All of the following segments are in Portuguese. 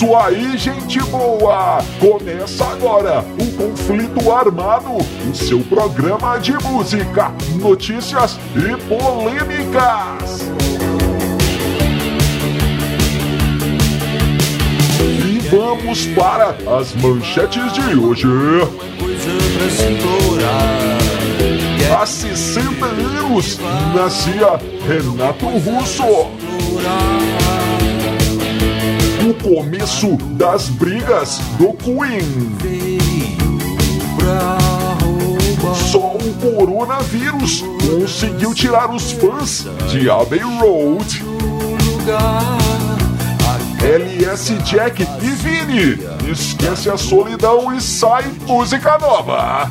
isso aí, gente boa! Começa agora o Conflito Armado, o seu programa de música, notícias e polêmicas. E vamos para as manchetes de hoje. Há 60 anos nascia Renato Russo. O começo das brigas do Queen. Só o coronavírus conseguiu tirar os fãs de Abbey Road. LS Jack e Vini, esquece a solidão e sai música nova.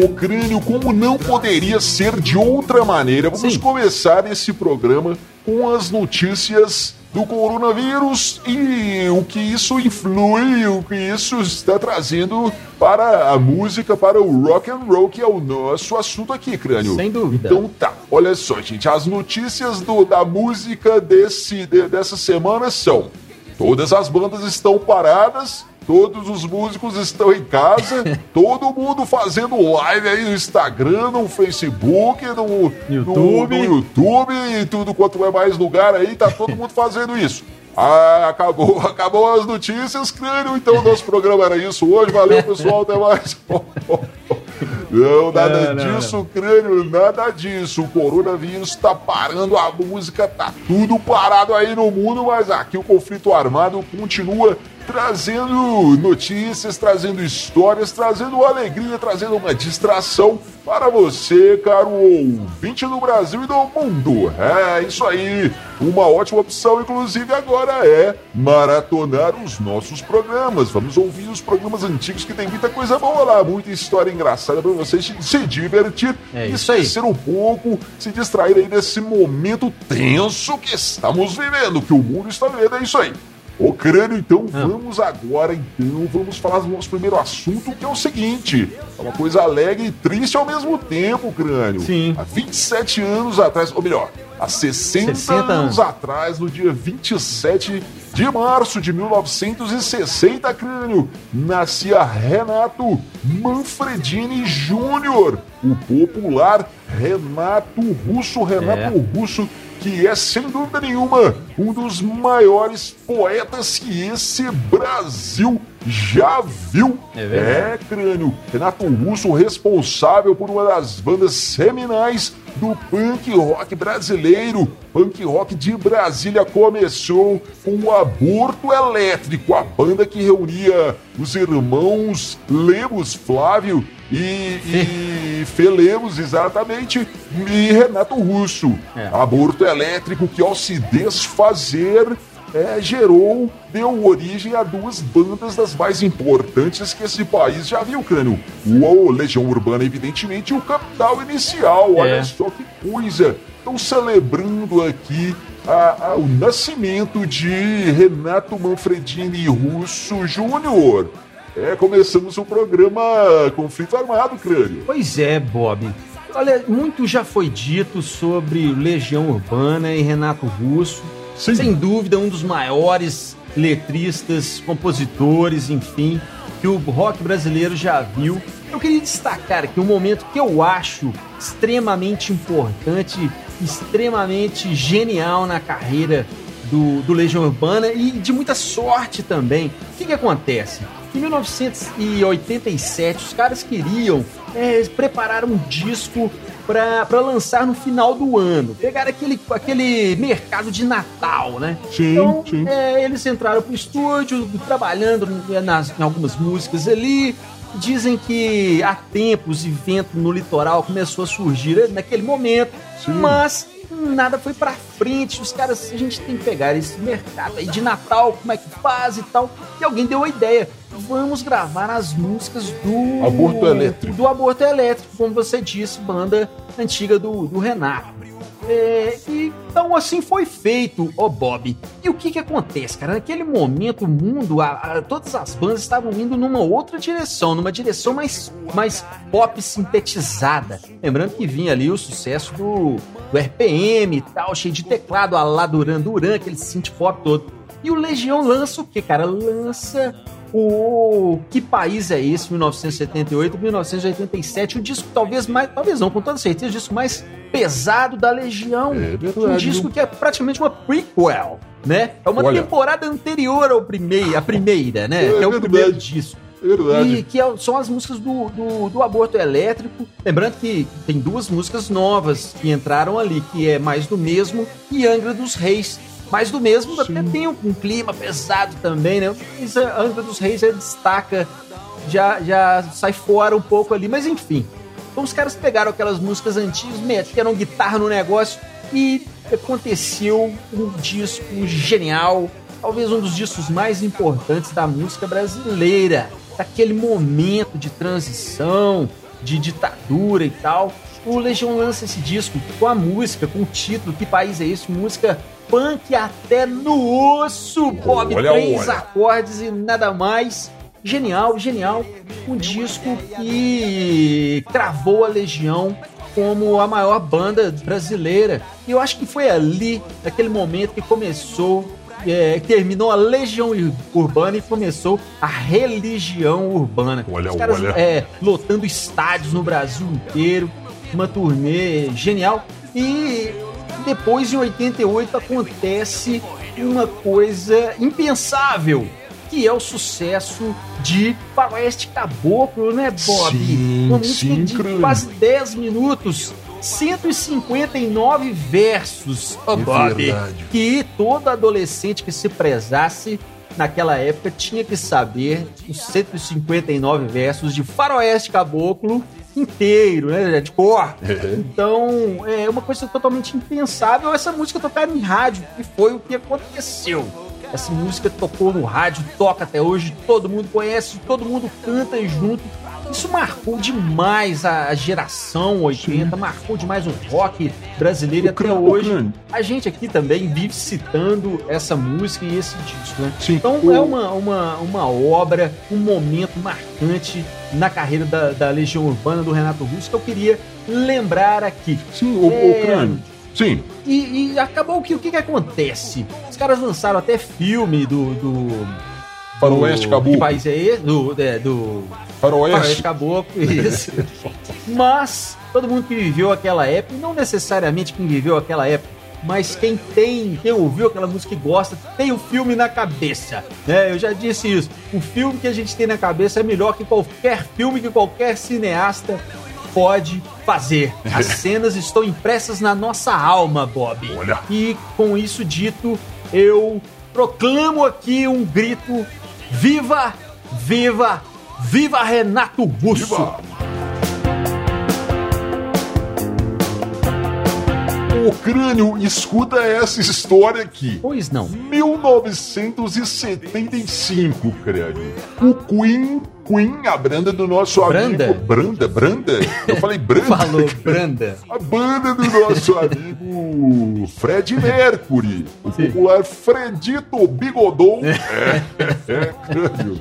O crânio, como não poderia ser de outra maneira, vamos Sim. começar esse programa com as notícias do coronavírus e o que isso influi, o que isso está trazendo para a música, para o rock and roll, que é o nosso assunto aqui, crânio. Sem dúvida. Então tá, olha só, gente, as notícias do- da música desse, de- dessa semana são: todas as bandas estão paradas. Todos os músicos estão em casa, todo mundo fazendo live aí no Instagram, no Facebook, no YouTube. no, no YouTube e tudo quanto é mais lugar aí, tá todo mundo fazendo isso. Ah, acabou, acabou as notícias, crânio. Então, o nosso programa era isso hoje. Valeu, pessoal. Até mais. Não, nada Não, não, disso, crânio, nada disso. O coronavírus tá parando a música, tá tudo parado aí no mundo, mas aqui o conflito armado continua trazendo notícias, trazendo histórias, trazendo alegria, trazendo uma distração para você, caro ouvinte do Brasil e do mundo. É isso aí. Uma ótima opção, inclusive, agora é maratonar os nossos programas. Vamos ouvir os programas antigos que tem muita coisa boa lá, muita história engraçada para vocês se divertir É e esquecer um pouco, se distrair aí desse momento tenso que estamos vivendo, que o mundo está vivendo. É isso aí. Ô crânio, então Ah. vamos agora, então, vamos falar do nosso primeiro assunto, que é o seguinte: é uma coisa alegre e triste ao mesmo tempo, crânio. Sim. Há 27 anos atrás, ou melhor, há 60, 60 anos anos. atrás, no dia 27 de março de 1960, crânio, nascia Renato Manfredini Júnior, o popular Renato Russo, Renato Russo, que é sem dúvida nenhuma um dos maiores poetas que esse Brasil já viu. É verdade. É, crânio. Renato Russo, responsável por uma das bandas seminais do punk rock brasileiro. Punk rock de Brasília começou com o Aborto Elétrico, a banda que reunia os irmãos Lemos Flávio e, e Felemos, exatamente, e Renato Russo. É. Aborto Elétrico que ao se desfazer é, gerou, deu origem a duas bandas das mais importantes que esse país já viu, Crânio. O Legião Urbana, evidentemente, e o Capital Inicial. Olha É. só que coisa. Estão celebrando aqui a- a- o nascimento de Renato Manfredini Russo Júnior. É, começamos o programa Conflito Armado, Crânio. Pois é, Bob. Olha, muito já foi dito sobre Legião Urbana e Renato Russo. Sim. Sem dúvida, um dos maiores letristas, compositores, enfim, que o rock brasileiro já viu. Eu queria destacar aqui um momento que eu acho extremamente importante, extremamente genial na carreira do, do Legião Urbana e de muita sorte também. O que, que acontece? Em 1987, os caras queriam é, preparar um disco para lançar no final do ano. Pegaram aquele, aquele mercado de Natal, né? Sim, então, sim. é, eles entraram pro estúdio, trabalhando nas, em algumas músicas ali. Dizem que há tempos e vento no litoral começou a surgir naquele momento, Sim. mas nada foi pra frente. Os caras, a gente tem que pegar esse mercado aí de Natal, como é que faz e tal. E alguém deu a ideia. Vamos gravar as músicas do. Aborto Elétrico. Do Aborto Elétrico, como você disse, banda antiga do, do Renato. É, e, então assim foi feito, ô Bob. E o que que acontece, cara? Naquele momento o mundo, a, a, todas as bandas estavam indo numa outra direção, numa direção mais, mais pop sintetizada. Lembrando que vinha ali o sucesso do, do RPM e tal, cheio de teclado, a lá Duran Duran, aquele synth pop todo. E o Legião lança o que, cara? Lança o Que País é Esse, 1978 1987, o disco talvez mais, talvez não, com toda certeza, o disco mais pesado da Legião. É verdade. Um disco que é praticamente uma prequel, né? É uma Olha. temporada anterior ao primeiro, a primeira, né? É, que é o primeiro disco. Verdade. E que é, são as músicas do, do, do, aborto elétrico. Lembrando que tem duas músicas novas que entraram ali, que é Mais do Mesmo e Angra dos Reis. Mais do mesmo, Sim. até tem um, um, clima pesado também, né? Mas a Angra dos Reis já destaca, já, já sai fora um pouco ali, mas enfim. Então os caras pegaram aquelas músicas antigas, meteram guitarra no negócio e aconteceu um disco genial, talvez um dos discos mais importantes da música brasileira, daquele momento de transição, de ditadura e tal. O Legião lança esse disco com a música, com o título Que País é Esse? Música punk até no osso, Bob. Olha, Três olha. acordes e nada mais. Genial, genial. Um disco que cravou a Legião como a maior banda brasileira. E eu acho que foi ali, naquele momento, que começou, é, terminou a Legião Urbana e começou a religião urbana. Olha, Os caras olha. É, lotando estádios no Brasil inteiro, uma turnê genial. E depois, em 88, acontece uma coisa impensável que é o sucesso de Faroeste Caboclo, né, Bob? Sim, Uma música sim, de quase 10 minutos. 159 versos, oh, Bob, verdade. que todo adolescente que se prezasse naquela época tinha que saber os 159 versos de Faroeste Caboclo inteiro, né? De cor. É. Então, é uma coisa totalmente impensável essa música tocar em rádio, que foi o que aconteceu. Essa música tocou no rádio, toca até hoje, todo mundo conhece, todo mundo canta junto. Isso marcou demais a geração 80, Sim. marcou demais o rock brasileiro o e até crânio, hoje. A gente aqui também vive citando essa música e esse disco, né? Sim. Então o... é uma, uma, uma obra, um momento marcante na carreira da, da Legião Urbana do Renato Russo que eu queria lembrar aqui. Sim, o, é... o crânio. Sim. E, e, acabou que o que, que acontece? Os caras lançaram até filme do. do Faroeste Caboclo. Que país é esse? Do. É, do Faroeste. Faroeste Caboclo, isso. mas todo mundo que viveu aquela época, não necessariamente quem viveu aquela época, mas quem tem, quem ouviu aquela música e gosta, tem o filme na cabeça. Né? Eu já disse isso. O filme que a gente tem na cabeça é melhor que qualquer filme que qualquer cineasta pode fazer. As cenas estão impressas na nossa alma, Bob. Olha. E com isso dito, eu proclamo aqui um grito: Viva, viva, viva Renato Russo! Viva. O crânio escuta essa história aqui. Pois não. 1975, crânio. O Queen Queen, a banda do nosso Branda? amigo. Branda? Branda? Eu falei Branda. Falou Branda. A banda do nosso amigo Fred Mercury. O popular Fredito Bigodon. É, é, é, crânio.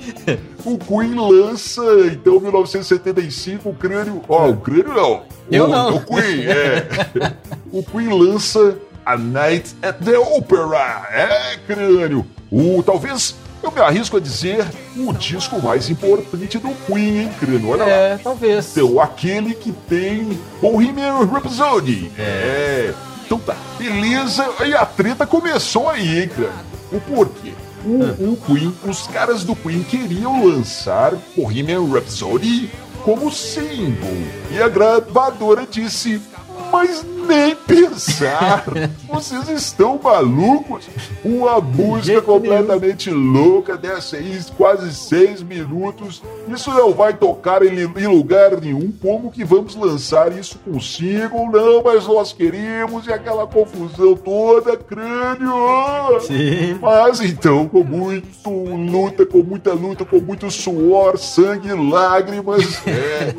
O Queen lança, então, 1975, o crânio. Ó, oh, o crânio não. Eu o, não. O Queen, é. o Queen lança A Night at the Opera. É, crânio. O, talvez eu me arrisco a dizer o disco mais importante do Queen, hein, Crânio? Olha é, lá. talvez. Então, aquele que tem Bohemian Rhapsody. É. Então tá, beleza. E a treta começou aí, hein, Crânio? O porquê? O, ah. o Queen, os caras do Queen queriam lançar Bohemian Rhapsody como single. E a gravadora disse: Mas nem pensar. Vocês estão malucos? Uma música completamente louca dessa aí, quase seis minutos. Isso não vai tocar em, em, lugar nenhum. Como que vamos lançar isso com single? Não, mas nós queremos e aquela confusão toda, crânio. Sim. Mas então, com muito luta, com muita luta, com muito suor, sangue, lágrimas, é,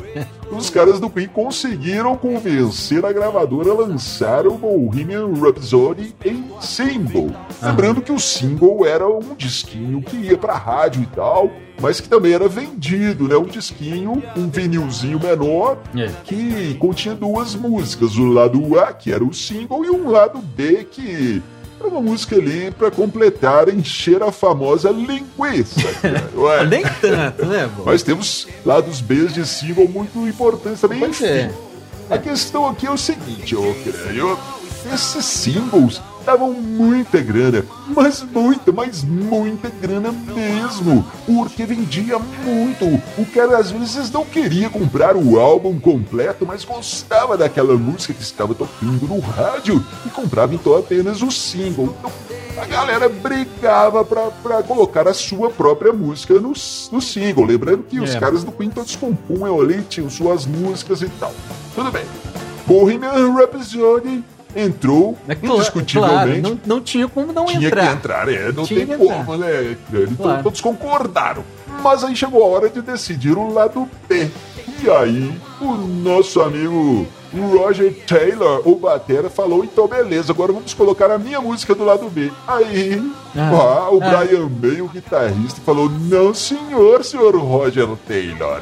os caras do Queen conseguiram convencer a gravadora a lançar o Bohemian Rhapsody em single. Lembrando que o single era um disquinho que ia pra rádio e tal, mas que também era vendido, né? Um disquinho, um vinilzinho menor, É. que continha duas músicas. O lado A, que era o single, e um lado B, que era uma música ali pra completar, encher a famosa linguiça. cara. Ué. Nem tanto, né, Bob? Mas temos lados B de single muito importantes também. Pois Enfim, é. A questão aqui é o seguinte, ô crânio. Esses singles davam muita grana, mas muita, mas muita grana mesmo, porque vendia muito. O cara às vezes não queria comprar o álbum completo, mas gostava daquela música que estava tocando no rádio e comprava então apenas o single. Então, a galera brigava pra, pra colocar a sua própria música no, no single. Lembrando que os É. caras do Queen todos compunham ali, tinham suas músicas e tal. Tudo bem. Bohemian Rhapsody entrou É cla- indiscutivelmente. Claro, não, não tinha como não tinha entrar. que entrar, é, não Tinha tem como, né? Então Claro. todos concordaram. Mas aí chegou a hora de decidir o lado B. E aí, o nosso amigo Roger Taylor, o Batera, falou: então beleza, agora vamos colocar a minha música do lado B. Aí, Ah. ah, o Ah. Brian May, o guitarrista, falou: não, senhor, senhor Roger Taylor.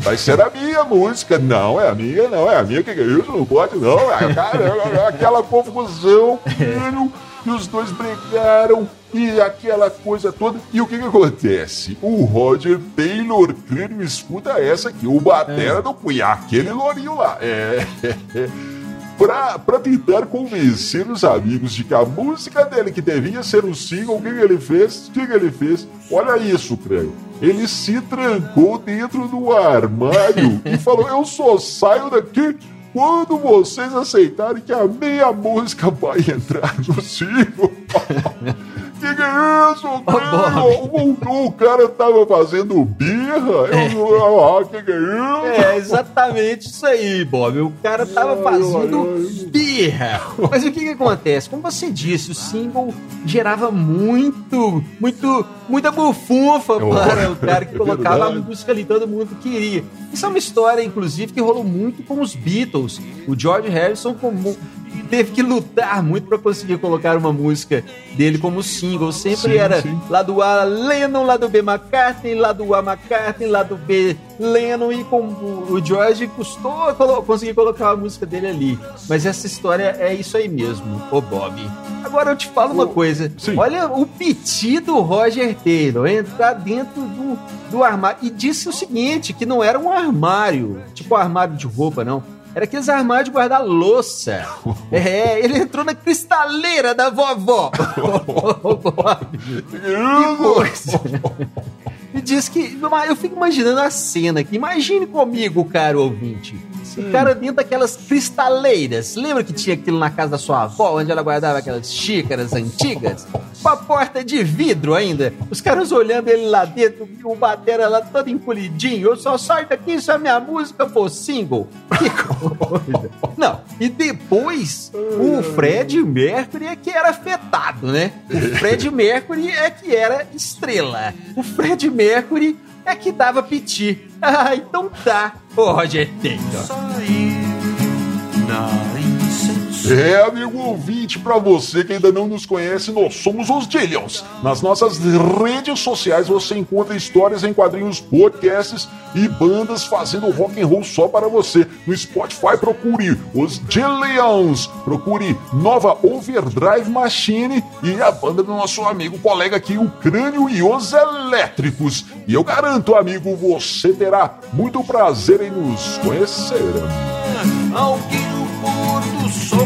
Vai ser a minha música. Não, é a minha, não, é a minha. Que que é isso? Não pode, não. É, cara, aquela confusão. E os dois brigaram e aquela coisa toda. E o que que acontece? O Roger Taylor Crânio escuta essa aqui, o batera do Queen, aquele lourinho lá. É. Pra, pra tentar convencer os amigos de que a música dele, que devia ser um single, o que, que ele fez? O que, que ele fez? Olha isso, Crânio. Ele se trancou dentro do armário e falou: Eu só saio daqui quando vocês aceitarem que a minha música vai entrar no single. É isso, Crânio? O, o cara tava fazendo birra. Eu, ah, que que é isso? É exatamente isso aí, Bob. O cara tava fazendo birra. Mas o que que acontece? Como você disse, o single gerava muito, muito, muita bufunfa para o cara que é colocava a verdade. música ali, todo mundo queria. Isso é uma história, inclusive, que rolou muito com os Beatles. O George Harrison como- teve que lutar muito para conseguir colocar uma música dele como single. Sempre Sim, era sim. lado A Lennon, lado B McCartney, lado A McCartney, lado B Lennon e com o o George custou colo- conseguir colocar a música dele ali. Mas essa história é isso aí mesmo, ô Bob. Agora eu te falo uma coisa. sim. Olha o piti do Roger Taylor entrar dentro do, do armário e disse o seguinte, que não era um armário, tipo um armário de roupa, não. Era aqueles armários de guardar louça. É, ele entrou na cristaleira da vovó. Que coisa. E diz que. Eu fico imaginando a cena aqui. Imagine comigo, caro ouvinte. O cara dentro daquelas cristaleiras. Lembra que tinha aquilo na casa da sua avó, onde ela guardava aquelas xícaras antigas? Com a porta de vidro ainda. Os caras olhando ele lá dentro, e o batera lá todo encolhidinho. Eu só saio daqui se a minha música for single. Que coisa. Não, e depois o Fred Mercury é que era afetado, né? O Fred Mercury é que era estrela. O Fred Mercury é que dava piti. Ah, então tá, ô Roger Taylor. É, amigo ouvinte, pra você que ainda não nos conhece, nós somos os Dillions. Nas nossas redes sociais você encontra histórias em quadrinhos, podcasts e bandas fazendo rock and roll só para você. No Spotify procure os Dillions, procure Nova Overdrive Machine e a banda do nosso amigo colega aqui, o Crânio e os Elétricos. E eu garanto, amigo, você terá muito prazer em nos conhecer. Alguém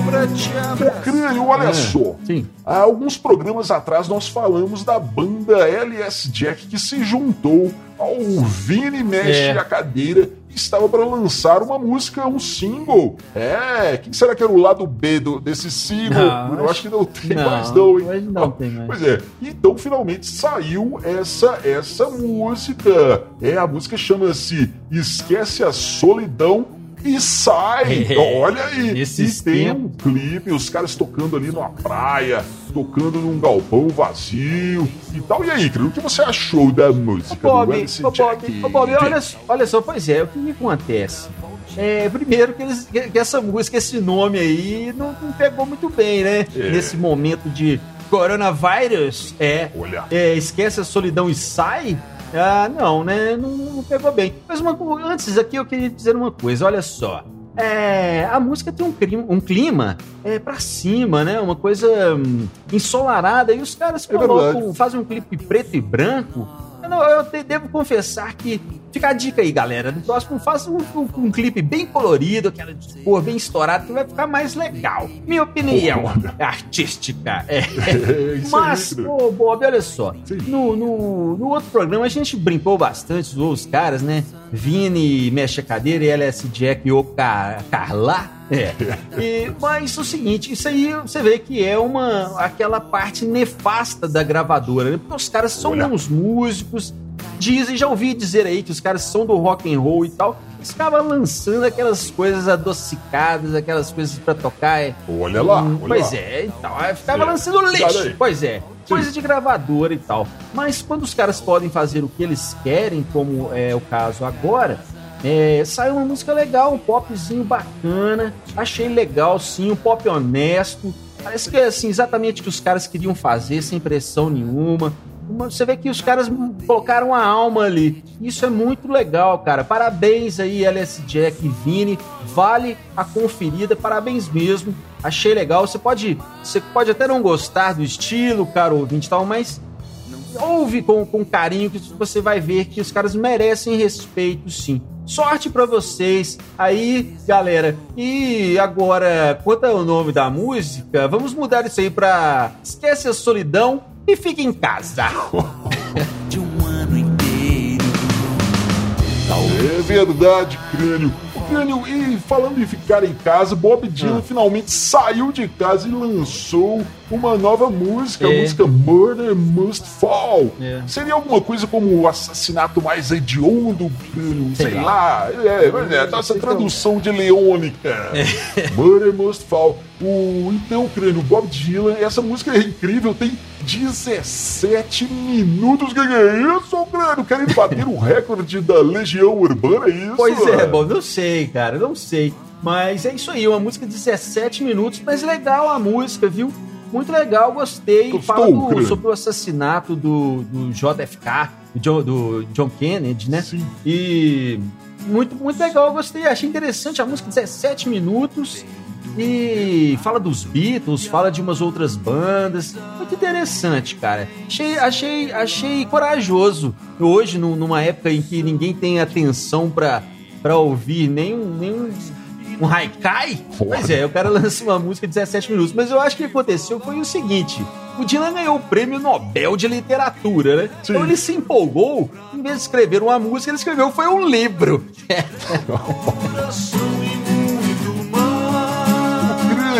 pra te Ô, Crânio, olha É, só. sim. Há alguns programas atrás nós falamos da banda LS Jack que se juntou ao Vini Mexe É. a Cadeira e estava para lançar uma música, um single. É, o que será que era o lado B do- desse single? Não, Eu acho que não tem não, mais não, hein? hoje não tem mais. Pois é. Então finalmente saiu essa essa música. É, a música chama-se Esquece a Solidão e sai. É, Olha aí. nesses e tem um clipe, os caras tocando ali numa praia, tocando num galpão vazio e tal. E aí, Crânio, o que você achou da música Ô, Bob, ô? Bob, ô, Bob, olha, só- olha só, pois é, o que, que acontece? É, primeiro que, eles- que- que essa música, esse nome aí, não, não pegou muito bem, né? É. Nesse momento de coronavírus, é, Olha. é, esquece a solidão e sai. Ah, não, né? Não, não pegou bem. Mas uma, antes aqui eu queria dizer uma coisa, olha só. É, a música tem um clima, um clima é, pra cima, né? Uma coisa hum, ensolarada. E os caras É colocam, verdade. fazem um clipe preto e branco. Eu, não- eu te- devo confessar que. Fica a dica aí, galera. No próximo, faça um, um- um clipe bem colorido, aquela cor bem estourada, que vai ficar mais legal. Minha opinião artística. É. É, Mas, ô Bob, olha só. No, no, no outro programa a gente brincou bastante, zoou os caras, né? Vini mexe a cadeira e LS Jack e o Car Carla. É. E, mas o seguinte, isso aí você vê que é uma aquela parte nefasta da gravadora, né? Porque os caras são Olha. bons músicos, dizem, já ouvi dizer aí que os caras são do rock and roll e tal. Eles ficavam lançando aquelas coisas adocicadas, aquelas coisas pra tocar. é, Olha lá, Hum, olha pois lá. é, então, aí ficava É. lançando lixo. Pois é, coisa de gravadora e tal. Mas quando os caras podem fazer o que eles querem, como é o caso agora, é, saiu uma música legal, um popzinho bacana. Achei legal, sim, um pop honesto. Parece que é assim, exatamente o que os caras queriam fazer, sem pressão nenhuma. Uma- Você vê que os caras colocaram a alma ali. Isso é muito legal, cara. Parabéns aí, LS Jack e Vini. Vale a conferida, parabéns mesmo. Achei legal. Você pode, você pode até não gostar do estilo, caro ouvinte e tal, mas ouve com, com carinho que você vai ver que os caras merecem respeito, sim. Sorte pra vocês aí, galera. E agora, quanto ao nome da música, vamos mudar isso aí pra Esquece a Solidão e Fique em Casa. de um ano inteiro. É verdade, Crânio. E falando em ficar em casa, Bob Dylan Ah. finalmente saiu de casa e lançou uma nova música, a É. música Murder Must Fall. É. Seria alguma coisa como o assassinato mais hediondo, sei, Sei lá. É, mas é, nossa tradução de leônica. Murder Must Fall. O, então, Crânio, Bob Dylan, essa música é incrível, tem 17 minutos. Que que é isso, Crânio? Querem bater o recorde da Legião Urbana, é isso? Pois é, Bob, não sei, cara, não sei. Mas é isso aí, uma música de 17 minutos, mas legal a música, viu? Muito legal, gostei. Gostou, Fala do- sobre o assassinato do, do JFK, do John, do John Kennedy, né? Sim. E muito, muito legal, gostei. Achei interessante a música, 17 minutos. E fala dos Beatles, fala de umas outras bandas. Muito interessante, cara. Achei, achei, achei corajoso. Hoje, nu- numa época em que ninguém tem atenção pra, pra ouvir nenhum, nenhum um haikai. Pois é, o cara lança uma música de 17 minutos. Mas eu acho que o que aconteceu foi o seguinte: o Dylan ganhou o prêmio Nobel de Literatura, né? Sim. Então ele se empolgou, em vez de escrever uma música, ele escreveu foi um livro.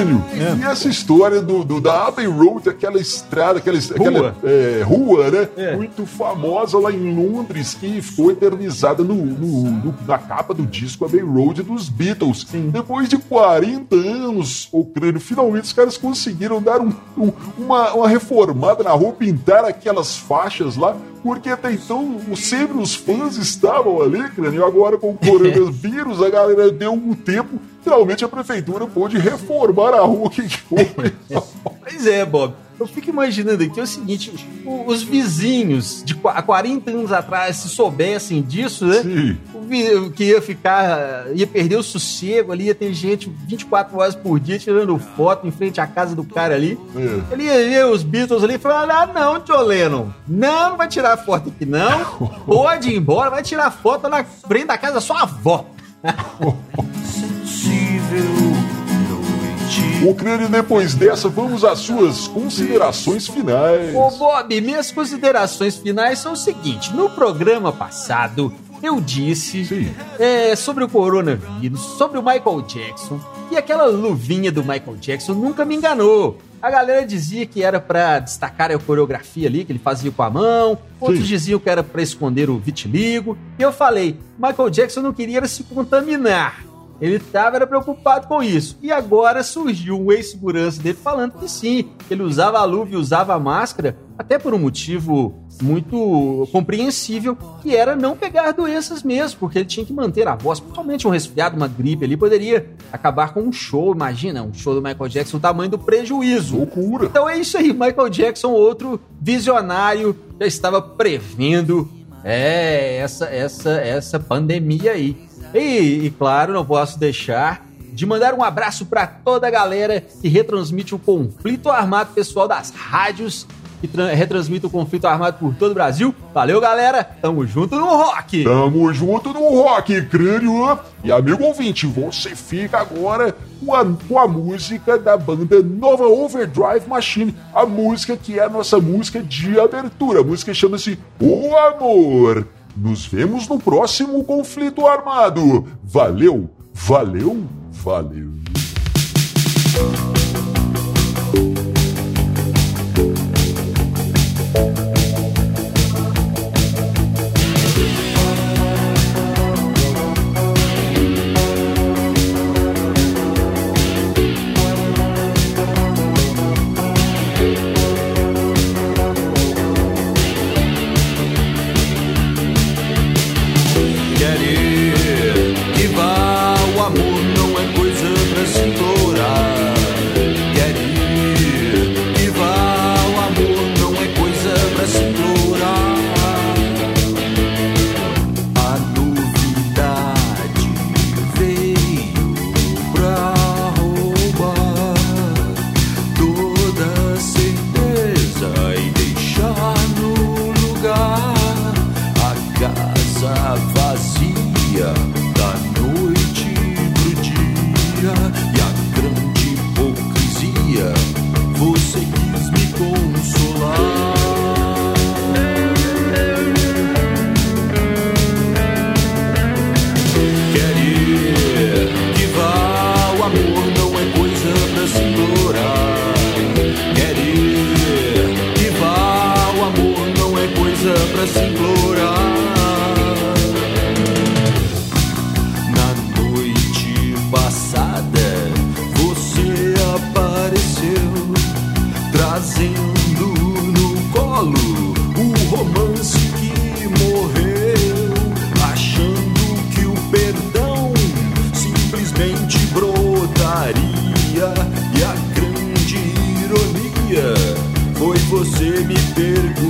E. É. E essa história do, do- da Abbey Road, aquela estrada, aquela, aquela é, rua, né? É. Muito famosa lá em Londres, que ficou eternizada no, no- no- na capa do disco Abbey Road dos Beatles. Depois de 40 anos, o crânio, finalmente os caras conseguiram dar um- um- uma, uma reformada na rua, pintar aquelas faixas lá, porque até então sempre os fãs estavam ali, crânio, agora com o coronavírus, a galera deu um tempo, finalmente a prefeitura pôde reformar a rua que foi. Pois é, Bob. Eu fico imaginando aqui o seguinte: o- os vizinhos de qu- há 40 anos atrás, se soubessem disso, né? Sim. O que ia ficar, ia perder o sossego ali, ia ter gente 24 horas por dia tirando foto em frente à casa do cara ali. É. Ele ia ver os Beatles ali e falar: Ah, não, John Lennon, não, não vai tirar foto aqui, não. Pode ir embora, vai tirar foto na frente da casa da sua avó. Sensível, crânio, depois dessa, vamos às suas considerações finais. Ô Bob, minhas considerações finais são o seguinte: no programa passado eu disse é, sobre o coronavírus, sobre o Michael Jackson, e aquela luvinha do Michael Jackson nunca me enganou. A galera dizia que era pra destacar a coreografia ali, que ele fazia com a mão, outros Sim. diziam que era pra esconder o vitiligo, e eu falei, Michael Jackson não queria se contaminar. Ele estava preocupado com isso. E agora surgiu um ex-segurança dele falando que sim, ele usava a luva e usava a máscara, até por um motivo muito compreensível, que era não pegar doenças mesmo, porque ele tinha que manter a voz. Principalmente um resfriado, uma gripe ali, poderia acabar com um show. Imagina, um show do Michael Jackson, o tamanho do prejuízo. Loucura. Então é isso aí, Michael Jackson, outro visionário, já estava prevendo é, essa, essa, essa pandemia aí. E, e claro, não posso deixar de mandar um abraço para toda a galera que retransmite o conflito armado pessoal das rádios que tra- retransmite o conflito armado por todo o Brasil. Valeu, galera. Tamo junto no rock. Tamo junto no Rock Crânio. E amigo ouvinte, você fica agora com a, com a música da banda Nova Overdrive Machine. A música que é a nossa música de abertura. A música chama-se O Amor. Nos vemos no próximo conflito armado. Valeu, valeu, valeu. Casa vazia me perguntar.